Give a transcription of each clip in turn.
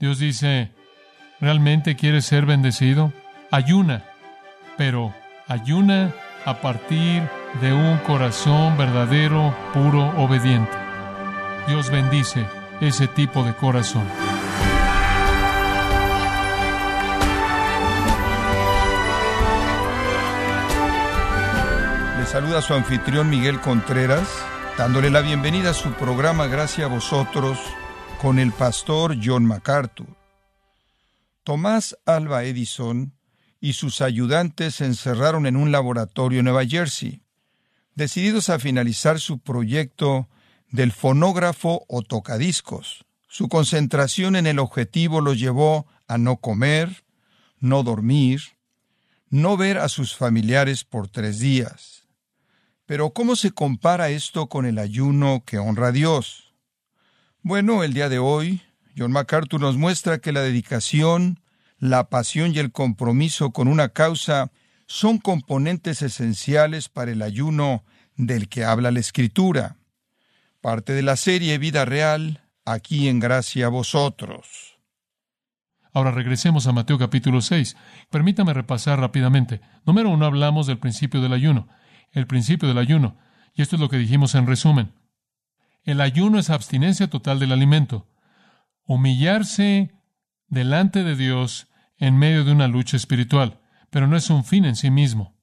Dios dice, ¿realmente quieres ser bendecido? Ayuna, pero ayuna a partir de un corazón verdadero, puro, obediente. Dios bendice ese tipo de corazón. Le saluda su anfitrión Miguel Contreras, dándole la bienvenida a su programa Gracias a vosotros con el pastor John MacArthur. Tomás Alba Edison y sus ayudantes se encerraron en un laboratorio en Nueva Jersey, decididos a finalizar su proyecto del fonógrafo o tocadiscos. Su concentración en el objetivo los llevó a no comer, no dormir, no ver a sus familiares por tres días. Pero ¿cómo se compara esto con el ayuno que honra a Dios? Bueno, el día de hoy, John MacArthur nos muestra que la dedicación, la pasión y el compromiso con una causa son componentes esenciales para el ayuno del que habla la Escritura. Parte de la serie Vida Real, aquí en Gracia a vosotros. Ahora regresemos a Mateo capítulo 6. Permítame repasar rápidamente. Número uno, hablamos del principio del ayuno. El principio del ayuno. Y esto es lo que dijimos en resumen. El ayuno es abstinencia total del alimento. Humillarse delante de Dios en medio de una lucha espiritual. Pero no es un fin en sí mismo.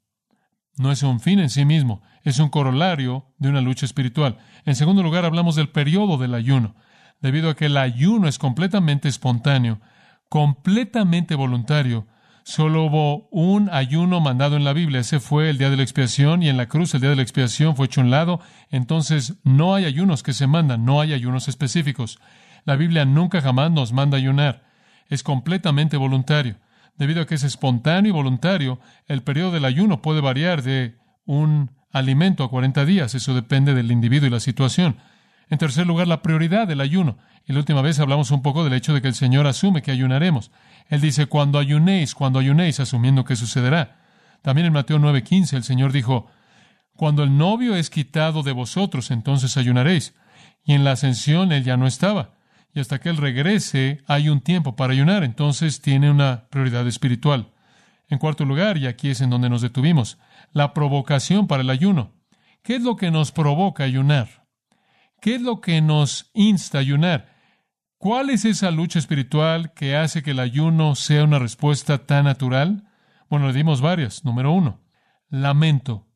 No es un fin en sí mismo, es un corolario de una lucha espiritual. En segundo lugar, hablamos del periodo del ayuno, debido a que el ayuno es completamente espontáneo, completamente voluntario. Solo hubo un ayuno mandado en la Biblia, ese fue el día de la expiación y en la cruz el día de la expiación fue hecho un lado, entonces no hay ayunos que se mandan, no hay ayunos específicos. La Biblia nunca jamás nos manda ayunar, es completamente voluntario. Debido a que es espontáneo y voluntario, el periodo del ayuno puede variar de un alimento a 40 días. Eso depende del individuo y la situación. En tercer lugar, la prioridad del ayuno. Y la última vez hablamos un poco del hecho de que el Señor asume que ayunaremos. Él dice, cuando ayunéis, cuando ayunéis, asumiendo que sucederá. También en Mateo 9:15 el Señor dijo, cuando el novio es quitado de vosotros, entonces ayunaréis. Y en la ascensión él ya no estaba y hasta que Él regrese hay un tiempo para ayunar, entonces tiene una prioridad espiritual. En cuarto lugar, y aquí es en donde nos detuvimos, la provocación para el ayuno. ¿Qué es lo que nos provoca ayunar? ¿Qué es lo que nos insta a ayunar? ¿Cuál es esa lucha espiritual que hace que el ayuno sea una respuesta tan natural? Bueno, le dimos varias. Número uno, lamento.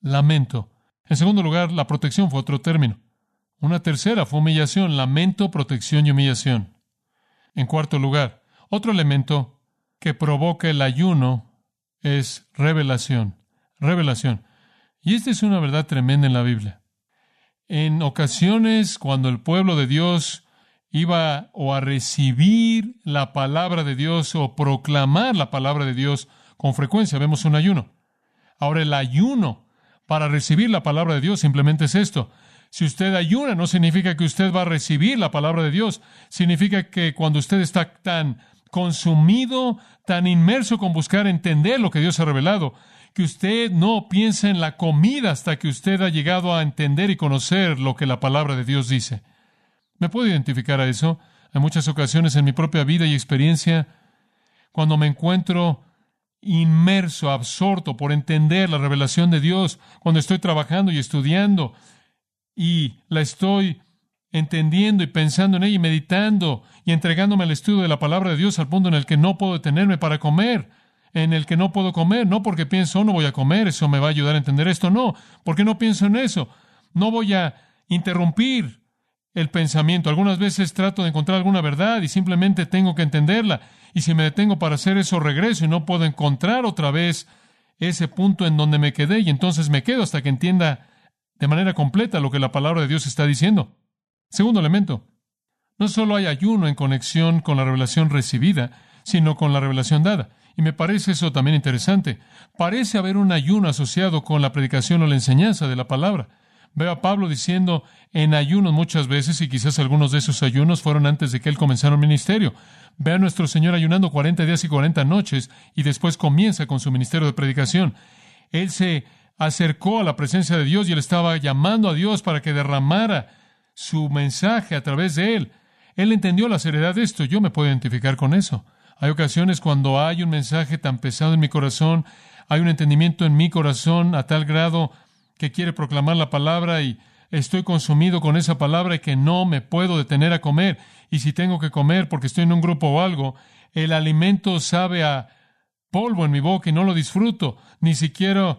Lamento. En segundo lugar, la protección fue otro término. Una tercera fue humillación, lamento, protección y humillación. En cuarto lugar, otro elemento que provoca el ayuno es revelación. Revelación. Y esta es una verdad tremenda en la Biblia. En ocasiones, cuando el pueblo de Dios iba o a recibir la palabra de Dios o proclamar la palabra de Dios, con frecuencia vemos un ayuno. Ahora, el ayuno para recibir la palabra de Dios simplemente es esto. Si usted ayuna, no significa que usted va a recibir la palabra de Dios. Significa que cuando usted está tan consumido, tan inmerso con buscar entender lo que Dios ha revelado, que usted no piensa en la comida hasta que usted ha llegado a entender y conocer lo que la palabra de Dios dice. ¿Me puedo identificar a eso? En muchas ocasiones en mi propia vida y experiencia, cuando me encuentro inmerso, absorto por entender la revelación de Dios, cuando estoy trabajando y estudiando, y la estoy entendiendo y pensando en ella y meditando y entregándome al estudio de la palabra de Dios al punto en el que no puedo detenerme para comer, en el que no puedo comer, no porque pienso, no voy a comer, eso me va a ayudar a entender esto, no, porque no pienso en eso, no voy a interrumpir el pensamiento. Algunas veces trato de encontrar alguna verdad y simplemente tengo que entenderla. Y si me detengo para hacer eso, regreso y no puedo encontrar otra vez ese punto en donde me quedé y entonces me quedo hasta que entienda de manera completa lo que la palabra de Dios está diciendo. Segundo elemento, no solo hay ayuno en conexión con la revelación recibida, sino con la revelación dada. Y me parece eso también interesante. Parece haber un ayuno asociado con la predicación o la enseñanza de la palabra. Veo a Pablo diciendo en ayunos muchas veces, y quizás algunos de esos ayunos fueron antes de que él comenzara el ministerio. Ve a nuestro Señor ayunando 40 días y 40 noches, y después comienza con su ministerio de predicación. Él se acercó a la presencia de Dios y él estaba llamando a Dios para que derramara su mensaje a través de él. Él entendió la seriedad de esto. Yo me puedo identificar con eso. Hay ocasiones cuando hay un mensaje tan pesado en mi corazón, hay un entendimiento en mi corazón a tal grado que quiere proclamar la palabra y estoy consumido con esa palabra y que no me puedo detener a comer. Y si tengo que comer porque estoy en un grupo o algo, el alimento sabe a polvo en mi boca y no lo disfruto, ni siquiera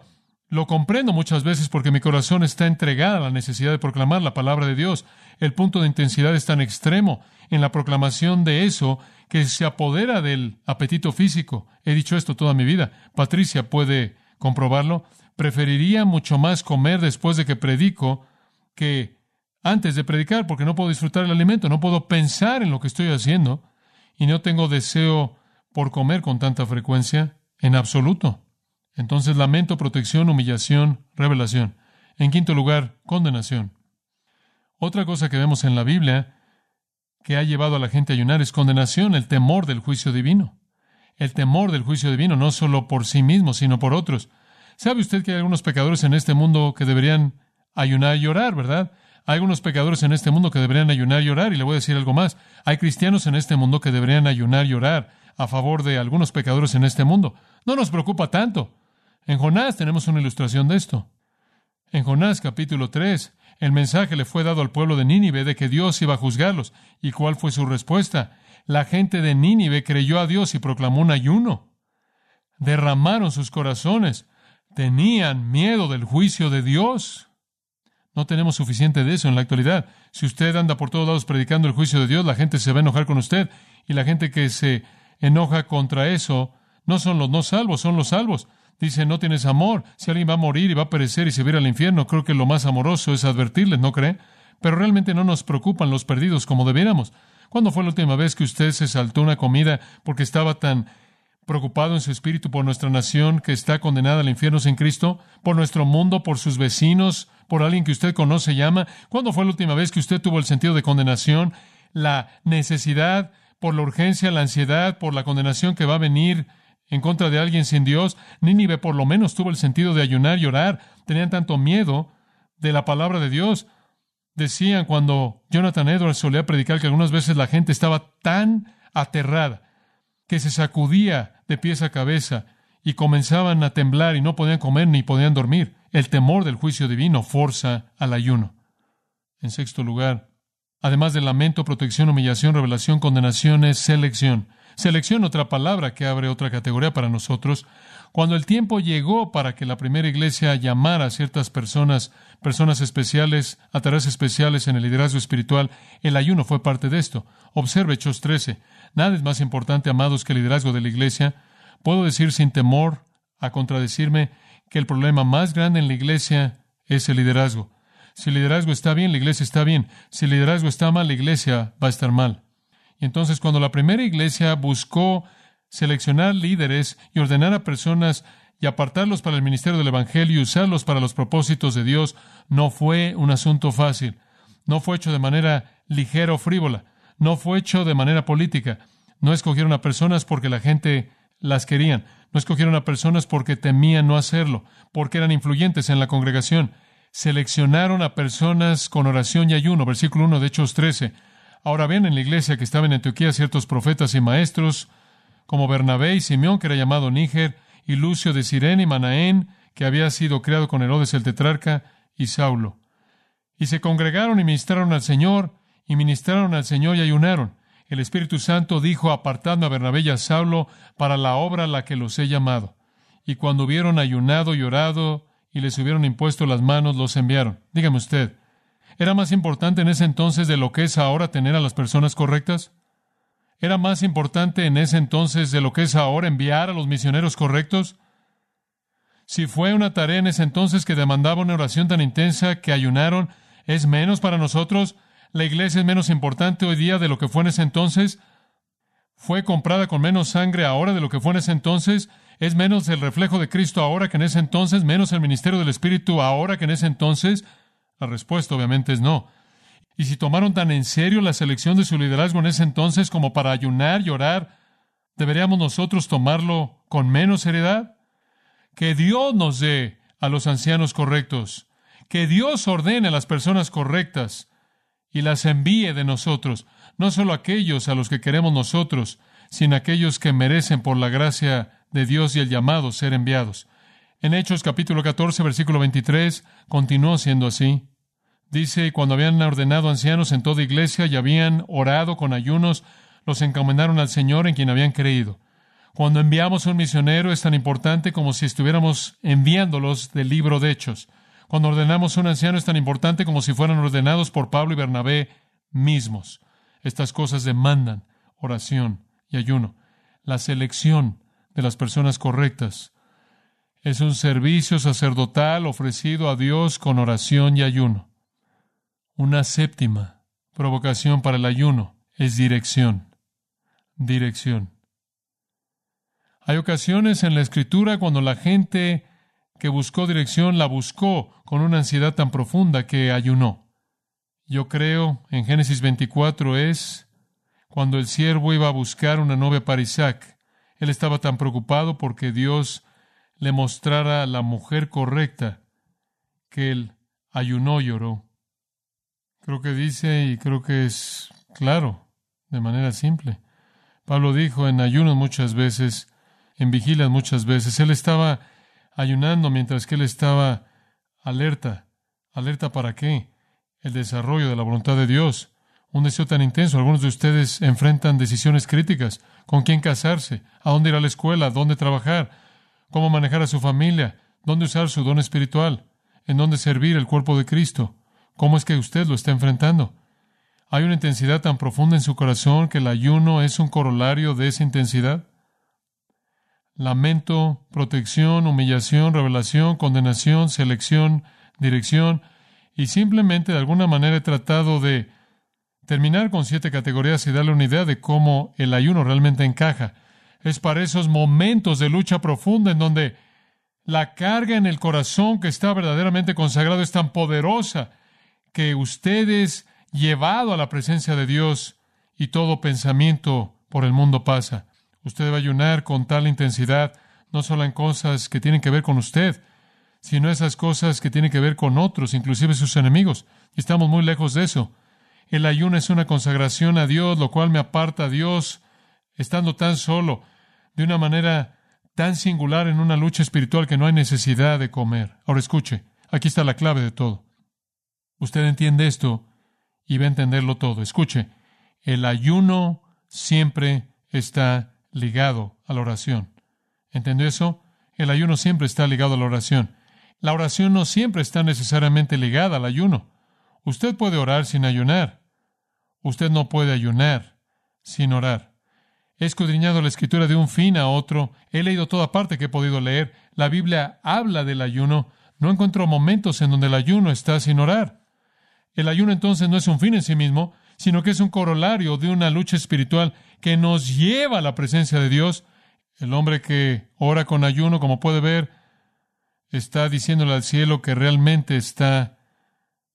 lo comprendo muchas veces porque mi corazón está entregado a la necesidad de proclamar la palabra de Dios. El punto de intensidad es tan extremo en la proclamación de eso que se apodera del apetito físico. He dicho esto toda mi vida. Patricia puede comprobarlo. Preferiría mucho más comer después de que predico que antes de predicar porque no puedo disfrutar el alimento, no puedo pensar en lo que estoy haciendo y no tengo deseo por comer con tanta frecuencia en absoluto. Entonces lamento, protección, humillación, revelación. En quinto lugar, condenación. Otra cosa que vemos en la Biblia que ha llevado a la gente a ayunar es condenación, el temor del juicio divino. El temor del juicio divino, no solo por sí mismo, sino por otros. ¿Sabe usted que hay algunos pecadores en este mundo que deberían ayunar y llorar, verdad? Hay algunos pecadores en este mundo que deberían ayunar y llorar, y le voy a decir algo más. Hay cristianos en este mundo que deberían ayunar y llorar a favor de algunos pecadores en este mundo. No nos preocupa tanto. En Jonás tenemos una ilustración de esto. En Jonás capítulo 3, el mensaje le fue dado al pueblo de Nínive de que Dios iba a juzgarlos. ¿Y cuál fue su respuesta? La gente de Nínive creyó a Dios y proclamó un ayuno. Derramaron sus corazones. Tenían miedo del juicio de Dios. No tenemos suficiente de eso en la actualidad. Si usted anda por todos lados predicando el juicio de Dios, la gente se va a enojar con usted. Y la gente que se enoja contra eso no son los no salvos, son los salvos. Dice, no tienes amor. Si alguien va a morir y va a perecer y se va al infierno, creo que lo más amoroso es advertirles, ¿no cree? Pero realmente no nos preocupan los perdidos como debiéramos. ¿Cuándo fue la última vez que usted se saltó una comida porque estaba tan preocupado en su espíritu por nuestra nación que está condenada al infierno sin Cristo, por nuestro mundo, por sus vecinos, por alguien que usted conoce y llama? ¿Cuándo fue la última vez que usted tuvo el sentido de condenación, la necesidad, por la urgencia, la ansiedad, por la condenación que va a venir en contra de alguien sin Dios. Nínive por lo menos tuvo el sentido de ayunar y orar. Tenían tanto miedo de la palabra de Dios. Decían cuando Jonathan Edwards solía predicar que algunas veces la gente estaba tan aterrada que se sacudía de pies a cabeza y comenzaban a temblar y no podían comer ni podían dormir. El temor del juicio divino forza al ayuno. En sexto lugar, además de lamento, protección, humillación, revelación, condenación, es selección. Selección, otra palabra que abre otra categoría para nosotros. Cuando el tiempo llegó para que la primera iglesia llamara a ciertas personas, personas especiales, a tareas especiales en el liderazgo espiritual, el ayuno fue parte de esto. Observe Hechos 13. Nada es más importante, amados, que el liderazgo de la iglesia. Puedo decir sin temor a contradecirme que el problema más grande en la iglesia es el liderazgo. Si el liderazgo está bien, la iglesia está bien. Si el liderazgo está mal, la iglesia va a estar mal. Y entonces cuando la primera iglesia buscó seleccionar líderes y ordenar a personas y apartarlos para el ministerio del Evangelio y usarlos para los propósitos de Dios, no fue un asunto fácil. No fue hecho de manera ligera o frívola. No fue hecho de manera política. No escogieron a personas porque la gente las querían. No escogieron a personas porque temían no hacerlo, porque eran influyentes en la congregación. Seleccionaron a personas con oración y ayuno. Versículo 1 de Hechos 13 Ahora bien, en la iglesia que estaba en Antioquía ciertos profetas y maestros, como Bernabé y Simeón, que era llamado Níger, y Lucio de Sirene y Manaén, que había sido creado con Herodes el tetrarca, y Saulo. Y se congregaron y ministraron al Señor, y ministraron al Señor y ayunaron. El Espíritu Santo dijo, apartadme a Bernabé y a Saulo para la obra a la que los he llamado. Y cuando hubieron ayunado y orado, y les hubieron impuesto las manos, los enviaron. Dígame usted, ¿Era más importante en ese entonces de lo que es ahora tener a las personas correctas? ¿Era más importante en ese entonces de lo que es ahora enviar a los misioneros correctos? Si fue una tarea en ese entonces que demandaba una oración tan intensa que ayunaron, ¿es menos para nosotros? ¿La iglesia es menos importante hoy día de lo que fue en ese entonces? ¿Fue comprada con menos sangre ahora de lo que fue en ese entonces? ¿Es menos el reflejo de Cristo ahora que en ese entonces? ¿Menos el ministerio del Espíritu ahora que en ese entonces? La respuesta obviamente es no. Y si tomaron tan en serio la selección de su liderazgo en ese entonces como para ayunar y orar, ¿deberíamos nosotros tomarlo con menos seriedad? Que Dios nos dé a los ancianos correctos, que Dios ordene a las personas correctas y las envíe de nosotros. no solo aquellos a los que queremos nosotros, sino aquellos que merecen por la gracia de Dios y el llamado ser enviados. En Hechos capítulo 14, versículo 23, continuó siendo así. Dice, cuando habían ordenado ancianos en toda iglesia y habían orado con ayunos, los encomendaron al Señor en quien habían creído. Cuando enviamos un misionero es tan importante como si estuviéramos enviándolos del libro de Hechos. Cuando ordenamos un anciano es tan importante como si fueran ordenados por Pablo y Bernabé mismos. Estas cosas demandan oración y ayuno. La selección de las personas correctas es un servicio sacerdotal ofrecido a Dios con oración y ayuno. Una séptima provocación para el ayuno es dirección. Dirección. Hay ocasiones en la escritura cuando la gente que buscó dirección la buscó con una ansiedad tan profunda que ayunó. Yo creo en Génesis 24 es cuando el siervo iba a buscar una novia para Isaac. Él estaba tan preocupado porque Dios le mostrara la mujer correcta que él ayunó y lloró. Creo que dice y creo que es claro, de manera simple. Pablo dijo en ayunos muchas veces, en vigilas muchas veces. Él estaba ayunando mientras que él estaba alerta. ¿Alerta para qué? El desarrollo de la voluntad de Dios. Un deseo tan intenso. Algunos de ustedes enfrentan decisiones críticas. ¿Con quién casarse? ¿A dónde ir a la escuela? ¿Dónde trabajar? ¿Cómo manejar a su familia? ¿Dónde usar su don espiritual? ¿En dónde servir el cuerpo de Cristo? ¿Cómo es que usted lo está enfrentando? Hay una intensidad tan profunda en su corazón que el ayuno es un corolario de esa intensidad lamento, protección, humillación, revelación, condenación, selección, dirección, y simplemente de alguna manera he tratado de terminar con siete categorías y darle una idea de cómo el ayuno realmente encaja. Es para esos momentos de lucha profunda en donde la carga en el corazón que está verdaderamente consagrado es tan poderosa que usted es llevado a la presencia de Dios y todo pensamiento por el mundo pasa. Usted debe ayunar con tal intensidad, no solo en cosas que tienen que ver con usted, sino esas cosas que tienen que ver con otros, inclusive sus enemigos. Y estamos muy lejos de eso. El ayuno es una consagración a Dios, lo cual me aparta a Dios, estando tan solo, de una manera tan singular en una lucha espiritual que no hay necesidad de comer. Ahora escuche, aquí está la clave de todo. Usted entiende esto y va a entenderlo todo. Escuche, el ayuno siempre está ligado a la oración. ¿Entendió eso? El ayuno siempre está ligado a la oración. La oración no siempre está necesariamente ligada al ayuno. Usted puede orar sin ayunar. Usted no puede ayunar sin orar. He escudriñado la escritura de un fin a otro. He leído toda parte que he podido leer. La Biblia habla del ayuno. No encuentro momentos en donde el ayuno está sin orar. El ayuno entonces no es un fin en sí mismo, sino que es un corolario de una lucha espiritual que nos lleva a la presencia de Dios. El hombre que ora con ayuno, como puede ver, está diciéndole al cielo que realmente está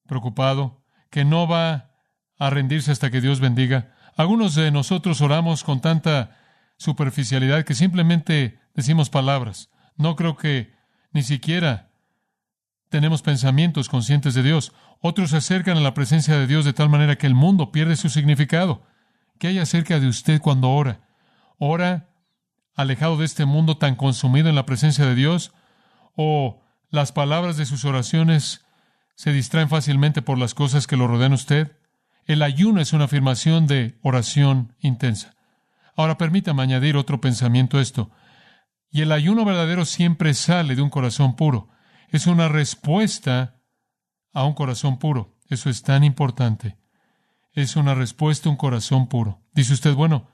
preocupado, que no va a rendirse hasta que Dios bendiga. Algunos de nosotros oramos con tanta superficialidad que simplemente decimos palabras. No creo que ni siquiera tenemos pensamientos conscientes de Dios. Otros se acercan a la presencia de Dios de tal manera que el mundo pierde su significado. ¿Qué hay acerca de usted cuando ora? ¿Ora alejado de este mundo tan consumido en la presencia de Dios? ¿O las palabras de sus oraciones se distraen fácilmente por las cosas que lo rodean a usted? El ayuno es una afirmación de oración intensa. Ahora permítame añadir otro pensamiento a esto. Y el ayuno verdadero siempre sale de un corazón puro. Es una respuesta a un corazón puro. Eso es tan importante. Es una respuesta a un corazón puro. Dice usted, bueno,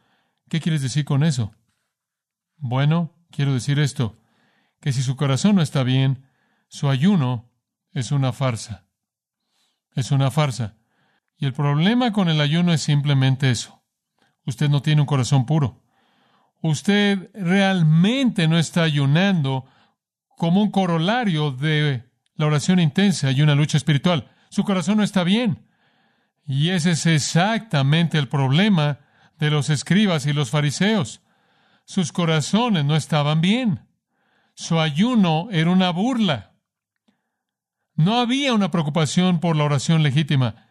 ¿qué quieres decir con eso? Bueno, quiero decir esto, que si su corazón no está bien, su ayuno es una farsa. Es una farsa. Y el problema con el ayuno es simplemente eso. Usted no tiene un corazón puro. Usted realmente no está ayunando como un corolario de la oración intensa y una lucha espiritual. Su corazón no está bien. Y ese es exactamente el problema de los escribas y los fariseos. Sus corazones no estaban bien. Su ayuno era una burla. No había una preocupación por la oración legítima.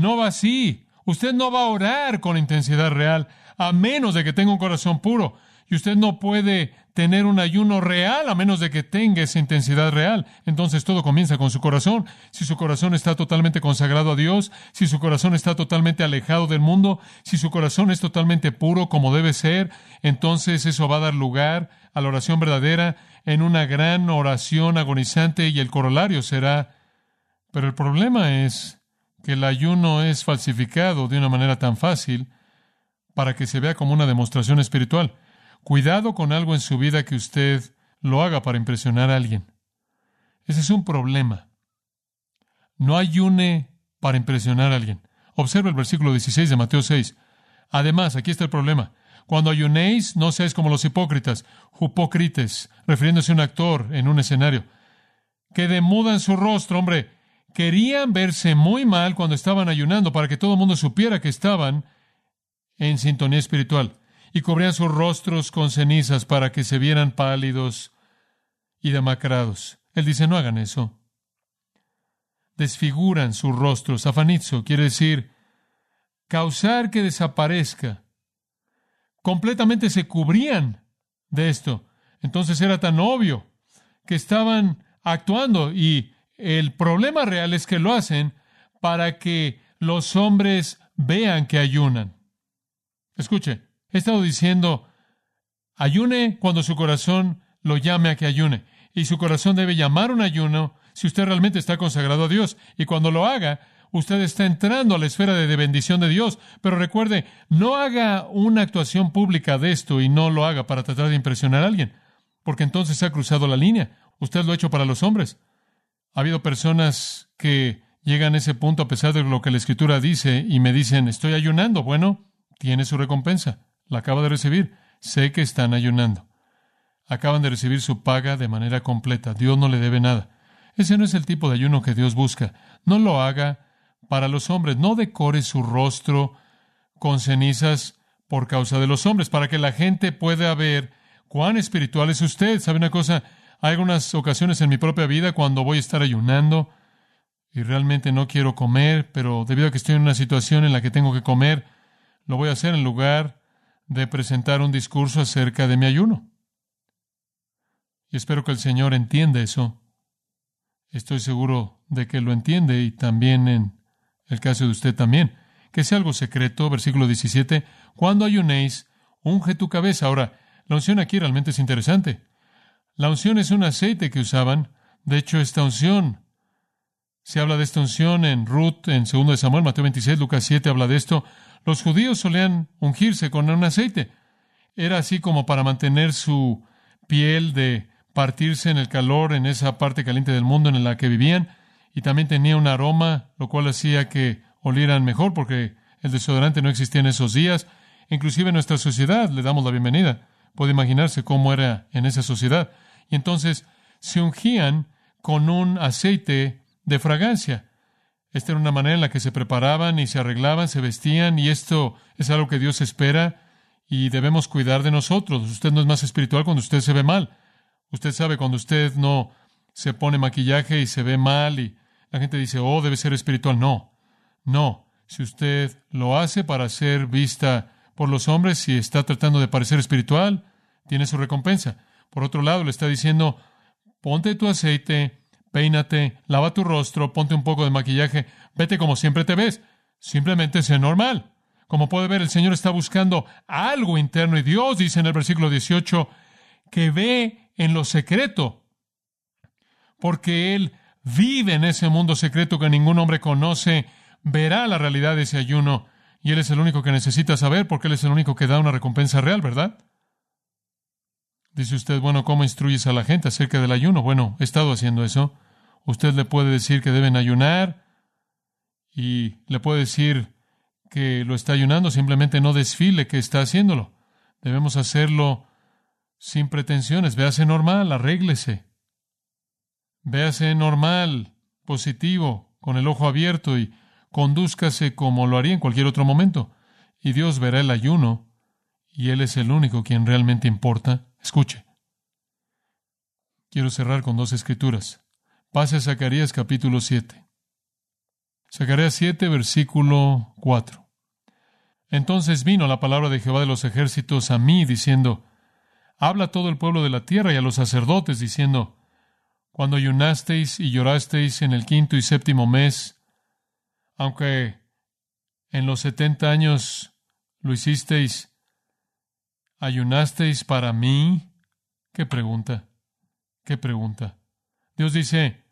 No va así. Usted no va a orar con intensidad real a menos de que tenga un corazón puro. Y usted no puede tener un ayuno real a menos de que tenga esa intensidad real. Entonces todo comienza con su corazón. Si su corazón está totalmente consagrado a Dios, si su corazón está totalmente alejado del mundo, si su corazón es totalmente puro como debe ser, entonces eso va a dar lugar a la oración verdadera en una gran oración agonizante y el corolario será. Pero el problema es que el ayuno es falsificado de una manera tan fácil para que se vea como una demostración espiritual. Cuidado con algo en su vida que usted lo haga para impresionar a alguien. Ese es un problema. No ayune para impresionar a alguien. Observa el versículo 16 de Mateo 6. Además, aquí está el problema. Cuando ayunéis, no seáis como los hipócritas, hipócrites, refiriéndose a un actor en un escenario, que demudan su rostro, hombre, querían verse muy mal cuando estaban ayunando para que todo el mundo supiera que estaban en sintonía espiritual y cubrían sus rostros con cenizas para que se vieran pálidos y demacrados. Él dice, no hagan eso. Desfiguran sus rostros. Afanizo quiere decir causar que desaparezca. Completamente se cubrían de esto. Entonces era tan obvio que estaban actuando y el problema real es que lo hacen para que los hombres vean que ayunan. Escuche, He estado diciendo, ayune cuando su corazón lo llame a que ayune. Y su corazón debe llamar un ayuno si usted realmente está consagrado a Dios. Y cuando lo haga, usted está entrando a la esfera de bendición de Dios. Pero recuerde, no haga una actuación pública de esto y no lo haga para tratar de impresionar a alguien, porque entonces se ha cruzado la línea. Usted lo ha hecho para los hombres. Ha habido personas que llegan a ese punto a pesar de lo que la Escritura dice y me dicen, estoy ayunando. Bueno, tiene su recompensa la acaba de recibir. Sé que están ayunando. Acaban de recibir su paga de manera completa. Dios no le debe nada. Ese no es el tipo de ayuno que Dios busca. No lo haga para los hombres. No decore su rostro con cenizas por causa de los hombres, para que la gente pueda ver cuán espiritual es usted. ¿Sabe una cosa? Hay algunas ocasiones en mi propia vida cuando voy a estar ayunando y realmente no quiero comer, pero debido a que estoy en una situación en la que tengo que comer, lo voy a hacer en lugar de presentar un discurso acerca de mi ayuno. Y espero que el Señor entienda eso. Estoy seguro de que lo entiende y también en el caso de usted también. Que sea algo secreto, versículo 17, cuando ayunéis, unge tu cabeza. Ahora, la unción aquí realmente es interesante. La unción es un aceite que usaban. De hecho, esta unción, se habla de esta unción en Ruth, en 2 de Samuel, Mateo 26, Lucas 7 habla de esto. Los judíos solían ungirse con un aceite. Era así como para mantener su piel de partirse en el calor en esa parte caliente del mundo en la que vivían y también tenía un aroma, lo cual hacía que olieran mejor porque el desodorante no existía en esos días. Inclusive en nuestra sociedad le damos la bienvenida. Puede imaginarse cómo era en esa sociedad. Y entonces se ungían con un aceite de fragancia. Esta era una manera en la que se preparaban y se arreglaban, se vestían, y esto es algo que Dios espera y debemos cuidar de nosotros. Usted no es más espiritual cuando usted se ve mal. Usted sabe cuando usted no se pone maquillaje y se ve mal y la gente dice, oh, debe ser espiritual. No, no. Si usted lo hace para ser vista por los hombres y está tratando de parecer espiritual, tiene su recompensa. Por otro lado, le está diciendo, ponte tu aceite, peínate, lava tu rostro, ponte un poco de maquillaje, vete como siempre te ves. Simplemente sé normal. Como puede ver, el Señor está buscando algo interno y Dios dice en el versículo 18 que ve en lo secreto, porque Él vive en ese mundo secreto que ningún hombre conoce, verá la realidad de ese ayuno y Él es el único que necesita saber porque Él es el único que da una recompensa real, ¿verdad? Dice usted, bueno, ¿cómo instruyes a la gente acerca del ayuno? Bueno, he estado haciendo eso. Usted le puede decir que deben ayunar y le puede decir que lo está ayunando, simplemente no desfile que está haciéndolo. Debemos hacerlo sin pretensiones. Véase normal, arréglese. Véase normal, positivo, con el ojo abierto y condúzcase como lo haría en cualquier otro momento. Y Dios verá el ayuno y Él es el único quien realmente importa. Escuche. Quiero cerrar con dos escrituras. Pase a Zacarías capítulo 7. Zacarías 7, versículo 4. Entonces vino la palabra de Jehová de los ejércitos a mí, diciendo, Habla todo el pueblo de la tierra y a los sacerdotes, diciendo, Cuando ayunasteis y llorasteis en el quinto y séptimo mes, aunque en los setenta años lo hicisteis, ayunasteis para mí. ¿Qué pregunta? ¿Qué pregunta? Dios dice,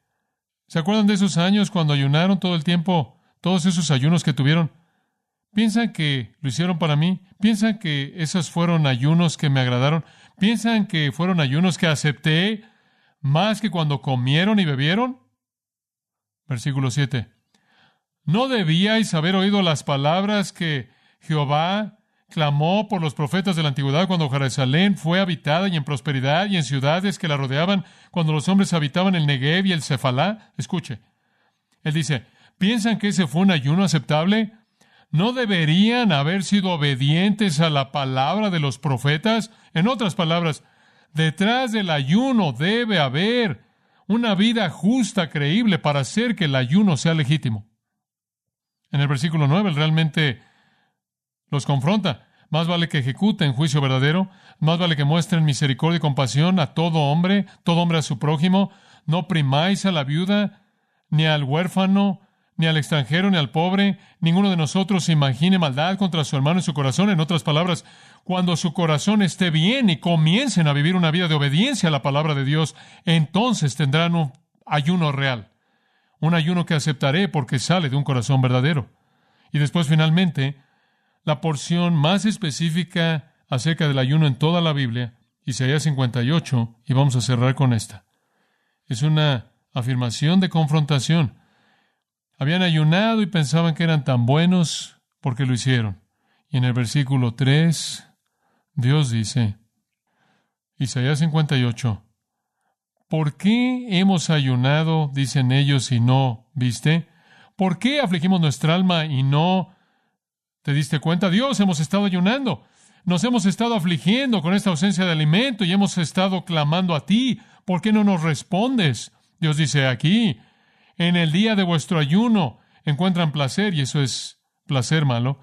¿se acuerdan de esos años cuando ayunaron todo el tiempo, todos esos ayunos que tuvieron? ¿Piensan que lo hicieron para mí? ¿Piensan que esos fueron ayunos que me agradaron? ¿Piensan que fueron ayunos que acepté más que cuando comieron y bebieron? Versículo 7. ¿No debíais haber oído las palabras que Jehová clamó por los profetas de la antigüedad cuando Jerusalén fue habitada y en prosperidad y en ciudades que la rodeaban, cuando los hombres habitaban el Negev y el Cefalá? Escuche. Él dice, ¿piensan que ese fue un ayuno aceptable? ¿No deberían haber sido obedientes a la palabra de los profetas? En otras palabras, detrás del ayuno debe haber una vida justa, creíble, para hacer que el ayuno sea legítimo. En el versículo 9, él realmente los confronta. Más vale que ejecuten juicio verdadero, más vale que muestren misericordia y compasión a todo hombre, todo hombre a su prójimo. No primáis a la viuda, ni al huérfano, ni al extranjero, ni al pobre. Ninguno de nosotros imagine maldad contra su hermano en su corazón. En otras palabras, cuando su corazón esté bien y comiencen a vivir una vida de obediencia a la palabra de Dios, entonces tendrán un ayuno real un ayuno que aceptaré porque sale de un corazón verdadero. Y después finalmente, la porción más específica acerca del ayuno en toda la Biblia, Isaías 58, y vamos a cerrar con esta. Es una afirmación de confrontación. Habían ayunado y pensaban que eran tan buenos porque lo hicieron. Y en el versículo 3, Dios dice, Isaías 58, ¿Por qué hemos ayunado, dicen ellos, y no viste? ¿Por qué afligimos nuestra alma y no te diste cuenta? Dios, hemos estado ayunando. Nos hemos estado afligiendo con esta ausencia de alimento y hemos estado clamando a ti. ¿Por qué no nos respondes? Dios dice aquí, en el día de vuestro ayuno encuentran placer, y eso es placer malo,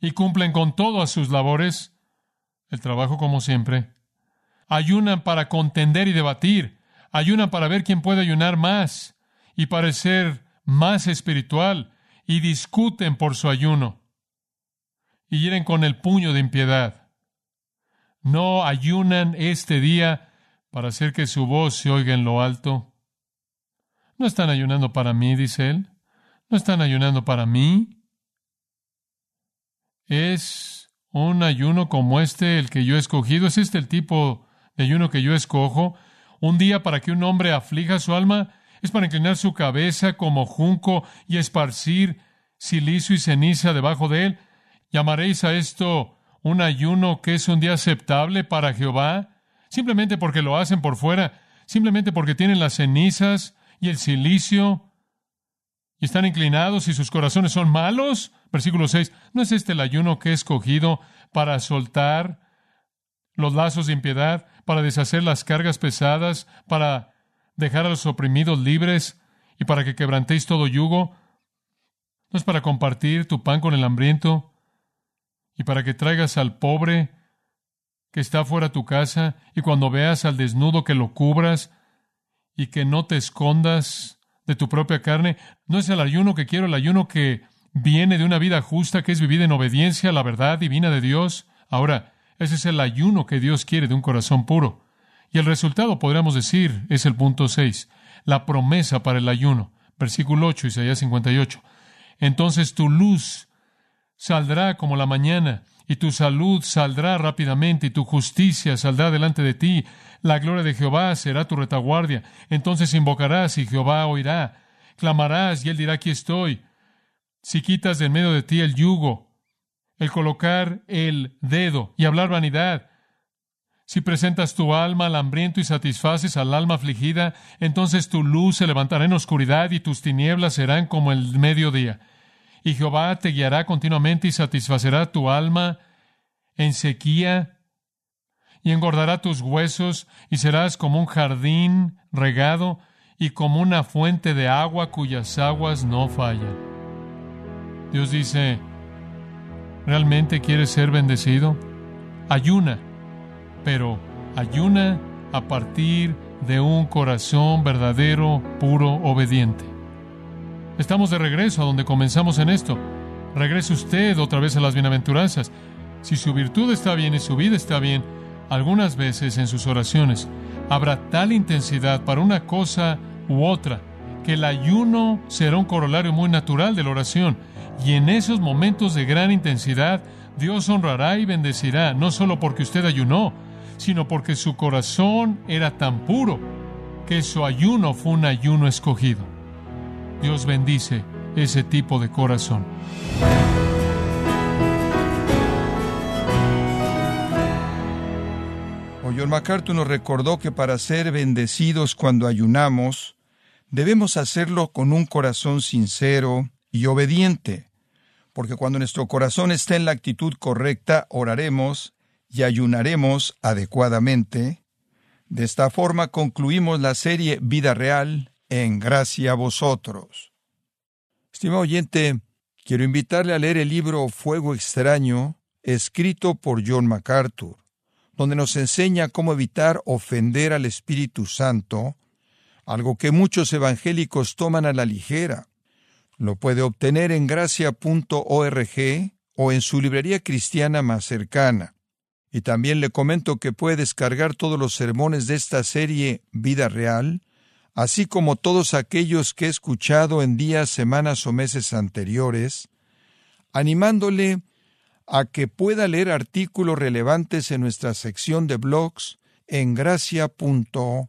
y cumplen con todas sus labores, el trabajo como siempre, ayunan para contender y debatir, ayunan para ver quién puede ayunar más y parecer más espiritual, y discuten por su ayuno, y hieren con el puño de impiedad. No ayunan este día para hacer que su voz se oiga en lo alto. No están ayunando para mí, dice él. No están ayunando para mí. Es un ayuno como este el que yo he escogido. ¿Es este el tipo ayuno que yo escojo, un día para que un hombre aflija su alma, es para inclinar su cabeza como junco y esparcir silicio y ceniza debajo de él. ¿Llamaréis a esto un ayuno que es un día aceptable para Jehová? Simplemente porque lo hacen por fuera, simplemente porque tienen las cenizas y el silicio y están inclinados y sus corazones son malos. Versículo 6. ¿No es este el ayuno que he escogido para soltar los lazos de impiedad, para deshacer las cargas pesadas, para dejar a los oprimidos libres y para que quebrantéis todo yugo. No es para compartir tu pan con el hambriento y para que traigas al pobre que está fuera tu casa y cuando veas al desnudo que lo cubras y que no te escondas de tu propia carne. No es el ayuno que quiero, el ayuno que viene de una vida justa, que es vivida en obediencia a la verdad divina de Dios. Ahora, ese es el ayuno que Dios quiere de un corazón puro. Y el resultado, podríamos decir, es el punto 6, la promesa para el ayuno. Versículo 8, Isaías 58. Entonces tu luz saldrá como la mañana, y tu salud saldrá rápidamente, y tu justicia saldrá delante de ti. La gloria de Jehová será tu retaguardia. Entonces invocarás y Jehová oirá. Clamarás y él dirá, aquí estoy. Si quitas de en medio de ti el yugo, el colocar el dedo y hablar vanidad. Si presentas tu alma al hambriento y satisfaces al alma afligida, entonces tu luz se levantará en oscuridad y tus tinieblas serán como el mediodía. Y Jehová te guiará continuamente y satisfacerá tu alma en sequía y engordará tus huesos y serás como un jardín regado y como una fuente de agua cuyas aguas no fallan. Dios dice, ¿Realmente quieres ser bendecido? Ayuna, pero ayuna a partir de un corazón verdadero, puro, obediente. Estamos de regreso a donde comenzamos en esto. Regrese usted otra vez a las bienaventuranzas. Si su virtud está bien y su vida está bien, algunas veces en sus oraciones habrá tal intensidad para una cosa u otra que el ayuno será un corolario muy natural de la oración. Y en esos momentos de gran intensidad, Dios honrará y bendecirá, no solo porque usted ayunó, sino porque su corazón era tan puro que su ayuno fue un ayuno escogido. Dios bendice ese tipo de corazón. John MacArthur nos recordó que para ser bendecidos cuando ayunamos, debemos hacerlo con un corazón sincero y obediente, porque cuando nuestro corazón está en la actitud correcta, oraremos y ayunaremos adecuadamente. De esta forma concluimos la serie Vida Real en gracia a vosotros. Estimado oyente, quiero invitarle a leer el libro Fuego extraño, escrito por John MacArthur, donde nos enseña cómo evitar ofender al Espíritu Santo, algo que muchos evangélicos toman a la ligera. Lo puede obtener en gracia.org o en su librería cristiana más cercana. Y también le comento que puede descargar todos los sermones de esta serie Vida Real, así como todos aquellos que he escuchado en días, semanas o meses anteriores, animándole a que pueda leer artículos relevantes en nuestra sección de blogs en gracia.org.